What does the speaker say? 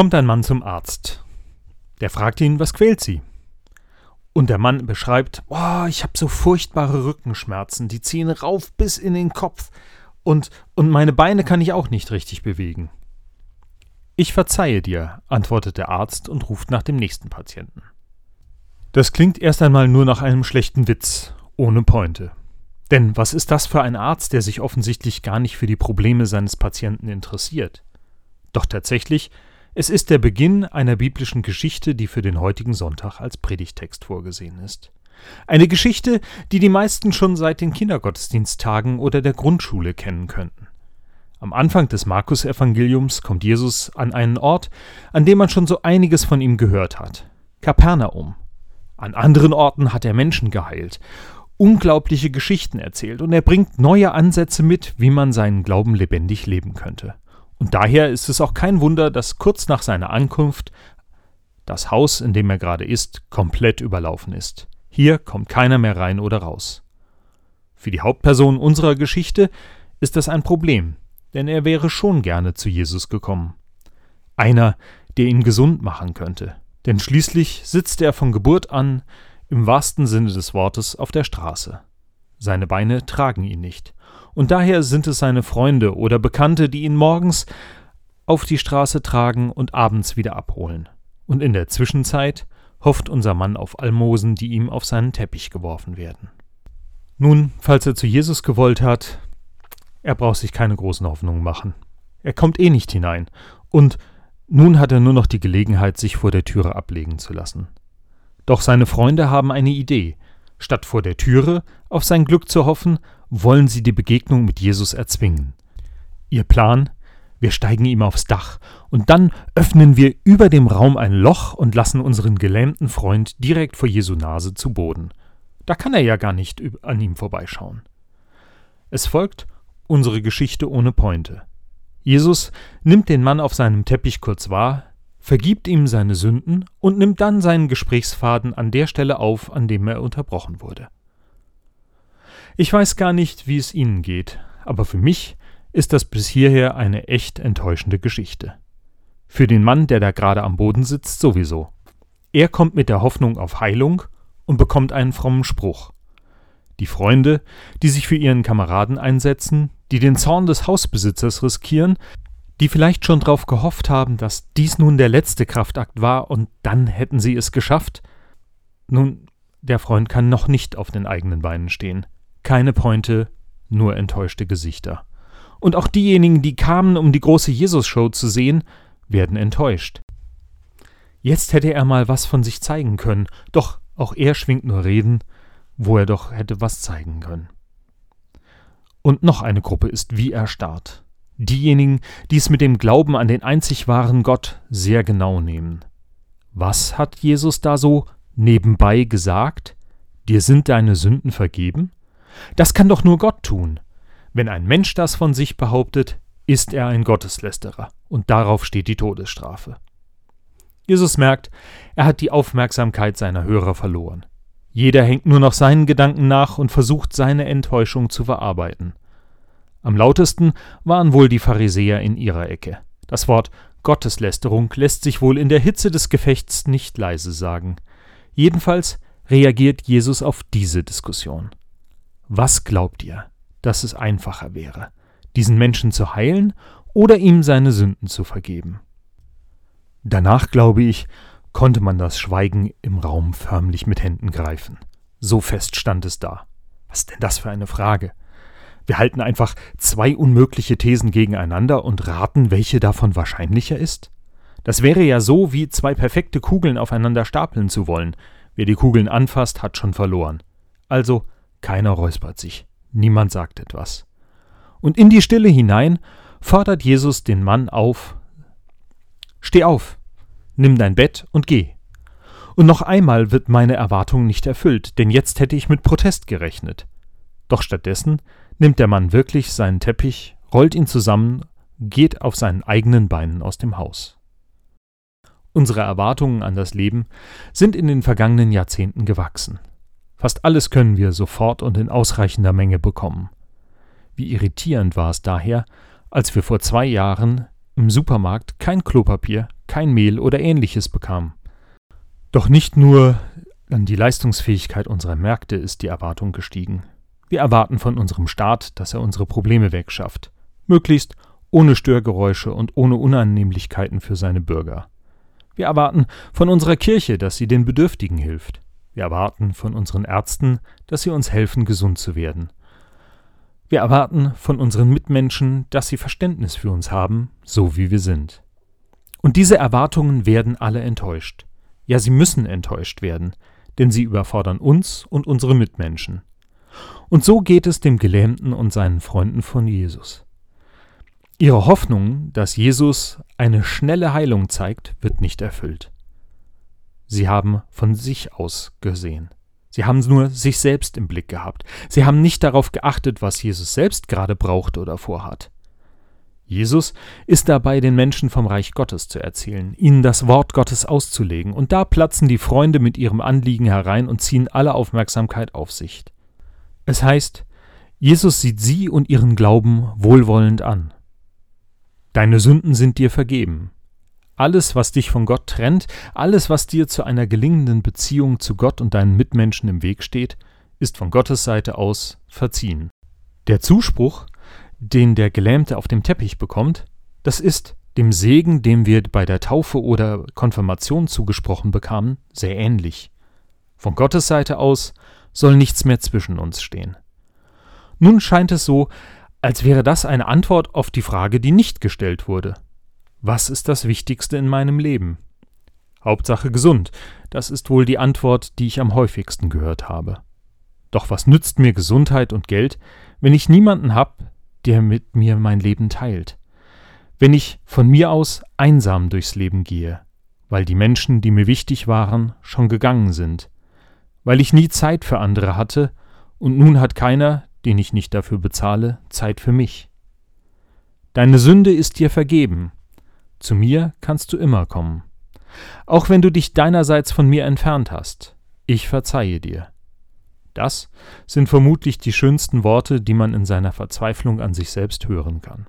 kommt ein Mann zum Arzt. Der fragt ihn, was quält sie? Und der Mann beschreibt, oh, ich habe so furchtbare Rückenschmerzen, die ziehen rauf bis in den Kopf und, und meine Beine kann ich auch nicht richtig bewegen. Ich verzeihe dir, antwortet der Arzt und ruft nach dem nächsten Patienten. Das klingt erst einmal nur nach einem schlechten Witz, ohne Pointe. Denn was ist das für ein Arzt, der sich offensichtlich gar nicht für die Probleme seines Patienten interessiert? Doch tatsächlich es ist der Beginn einer biblischen Geschichte, die für den heutigen Sonntag als Predigtext vorgesehen ist. Eine Geschichte, die die meisten schon seit den Kindergottesdiensttagen oder der Grundschule kennen könnten. Am Anfang des Markus-Evangeliums kommt Jesus an einen Ort, an dem man schon so einiges von ihm gehört hat: Kapernaum. An anderen Orten hat er Menschen geheilt, unglaubliche Geschichten erzählt und er bringt neue Ansätze mit, wie man seinen Glauben lebendig leben könnte. Und daher ist es auch kein Wunder, dass kurz nach seiner Ankunft das Haus, in dem er gerade ist, komplett überlaufen ist. Hier kommt keiner mehr rein oder raus. Für die Hauptperson unserer Geschichte ist das ein Problem, denn er wäre schon gerne zu Jesus gekommen. Einer, der ihn gesund machen könnte, denn schließlich sitzt er von Geburt an im wahrsten Sinne des Wortes auf der Straße. Seine Beine tragen ihn nicht, und daher sind es seine Freunde oder Bekannte, die ihn morgens auf die Straße tragen und abends wieder abholen. Und in der Zwischenzeit hofft unser Mann auf Almosen, die ihm auf seinen Teppich geworfen werden. Nun, falls er zu Jesus gewollt hat, er braucht sich keine großen Hoffnungen machen. Er kommt eh nicht hinein, und nun hat er nur noch die Gelegenheit, sich vor der Türe ablegen zu lassen. Doch seine Freunde haben eine Idee. Statt vor der Türe auf sein Glück zu hoffen, wollen sie die Begegnung mit Jesus erzwingen. Ihr Plan? Wir steigen ihm aufs Dach und dann öffnen wir über dem Raum ein Loch und lassen unseren gelähmten Freund direkt vor Jesu Nase zu Boden. Da kann er ja gar nicht an ihm vorbeischauen. Es folgt unsere Geschichte ohne Pointe. Jesus nimmt den Mann auf seinem Teppich kurz wahr, vergibt ihm seine Sünden und nimmt dann seinen Gesprächsfaden an der Stelle auf, an dem er unterbrochen wurde. Ich weiß gar nicht, wie es Ihnen geht, aber für mich ist das bis hierher eine echt enttäuschende Geschichte. Für den Mann, der da gerade am Boden sitzt, sowieso. Er kommt mit der Hoffnung auf Heilung und bekommt einen frommen Spruch. Die Freunde, die sich für ihren Kameraden einsetzen, die den Zorn des Hausbesitzers riskieren, die vielleicht schon darauf gehofft haben, dass dies nun der letzte Kraftakt war und dann hätten sie es geschafft. Nun, der Freund kann noch nicht auf den eigenen Beinen stehen. Keine Pointe, nur enttäuschte Gesichter. Und auch diejenigen, die kamen, um die große Jesus-Show zu sehen, werden enttäuscht. Jetzt hätte er mal was von sich zeigen können, doch auch er schwingt nur Reden, wo er doch hätte was zeigen können. Und noch eine Gruppe ist wie erstarrt. Diejenigen, die es mit dem Glauben an den einzig wahren Gott sehr genau nehmen. Was hat Jesus da so nebenbei gesagt? Dir sind deine Sünden vergeben? Das kann doch nur Gott tun. Wenn ein Mensch das von sich behauptet, ist er ein Gotteslästerer, und darauf steht die Todesstrafe. Jesus merkt, er hat die Aufmerksamkeit seiner Hörer verloren. Jeder hängt nur noch seinen Gedanken nach und versucht seine Enttäuschung zu verarbeiten. Am lautesten waren wohl die Pharisäer in ihrer Ecke. Das Wort Gotteslästerung lässt sich wohl in der Hitze des Gefechts nicht leise sagen. Jedenfalls reagiert Jesus auf diese Diskussion. Was glaubt ihr, dass es einfacher wäre, diesen Menschen zu heilen oder ihm seine Sünden zu vergeben? Danach, glaube ich, konnte man das Schweigen im Raum förmlich mit Händen greifen. So fest stand es da. Was denn das für eine Frage? Wir halten einfach zwei unmögliche Thesen gegeneinander und raten, welche davon wahrscheinlicher ist? Das wäre ja so, wie zwei perfekte Kugeln aufeinander stapeln zu wollen. Wer die Kugeln anfasst, hat schon verloren. Also keiner räuspert sich, niemand sagt etwas. Und in die Stille hinein fordert Jesus den Mann auf Steh auf, nimm dein Bett und geh. Und noch einmal wird meine Erwartung nicht erfüllt, denn jetzt hätte ich mit Protest gerechnet. Doch stattdessen nimmt der Mann wirklich seinen Teppich, rollt ihn zusammen, geht auf seinen eigenen Beinen aus dem Haus. Unsere Erwartungen an das Leben sind in den vergangenen Jahrzehnten gewachsen. Fast alles können wir sofort und in ausreichender Menge bekommen. Wie irritierend war es daher, als wir vor zwei Jahren im Supermarkt kein Klopapier, kein Mehl oder ähnliches bekam. Doch nicht nur an die Leistungsfähigkeit unserer Märkte ist die Erwartung gestiegen. Wir erwarten von unserem Staat, dass er unsere Probleme wegschafft, möglichst ohne Störgeräusche und ohne Unannehmlichkeiten für seine Bürger. Wir erwarten von unserer Kirche, dass sie den Bedürftigen hilft. Wir erwarten von unseren Ärzten, dass sie uns helfen, gesund zu werden. Wir erwarten von unseren Mitmenschen, dass sie Verständnis für uns haben, so wie wir sind. Und diese Erwartungen werden alle enttäuscht. Ja, sie müssen enttäuscht werden, denn sie überfordern uns und unsere Mitmenschen. Und so geht es dem Gelähmten und seinen Freunden von Jesus. Ihre Hoffnung, dass Jesus eine schnelle Heilung zeigt, wird nicht erfüllt. Sie haben von sich aus gesehen. Sie haben nur sich selbst im Blick gehabt. Sie haben nicht darauf geachtet, was Jesus selbst gerade braucht oder vorhat. Jesus ist dabei, den Menschen vom Reich Gottes zu erzählen, ihnen das Wort Gottes auszulegen, und da platzen die Freunde mit ihrem Anliegen herein und ziehen alle Aufmerksamkeit auf sich. Es heißt, Jesus sieht sie und ihren Glauben wohlwollend an. Deine Sünden sind dir vergeben. Alles, was dich von Gott trennt, alles, was dir zu einer gelingenden Beziehung zu Gott und deinen Mitmenschen im Weg steht, ist von Gottes Seite aus verziehen. Der Zuspruch, den der Gelähmte auf dem Teppich bekommt, das ist dem Segen, dem wir bei der Taufe oder Konfirmation zugesprochen bekamen, sehr ähnlich. Von Gottes Seite aus soll nichts mehr zwischen uns stehen. Nun scheint es so, als wäre das eine Antwort auf die Frage, die nicht gestellt wurde. Was ist das Wichtigste in meinem Leben? Hauptsache gesund, das ist wohl die Antwort, die ich am häufigsten gehört habe. Doch was nützt mir Gesundheit und Geld, wenn ich niemanden hab, der mit mir mein Leben teilt? Wenn ich von mir aus einsam durchs Leben gehe, weil die Menschen, die mir wichtig waren, schon gegangen sind, weil ich nie Zeit für andere hatte, und nun hat keiner, den ich nicht dafür bezahle, Zeit für mich. Deine Sünde ist dir vergeben, zu mir kannst du immer kommen. Auch wenn du dich deinerseits von mir entfernt hast, ich verzeihe dir. Das sind vermutlich die schönsten Worte, die man in seiner Verzweiflung an sich selbst hören kann.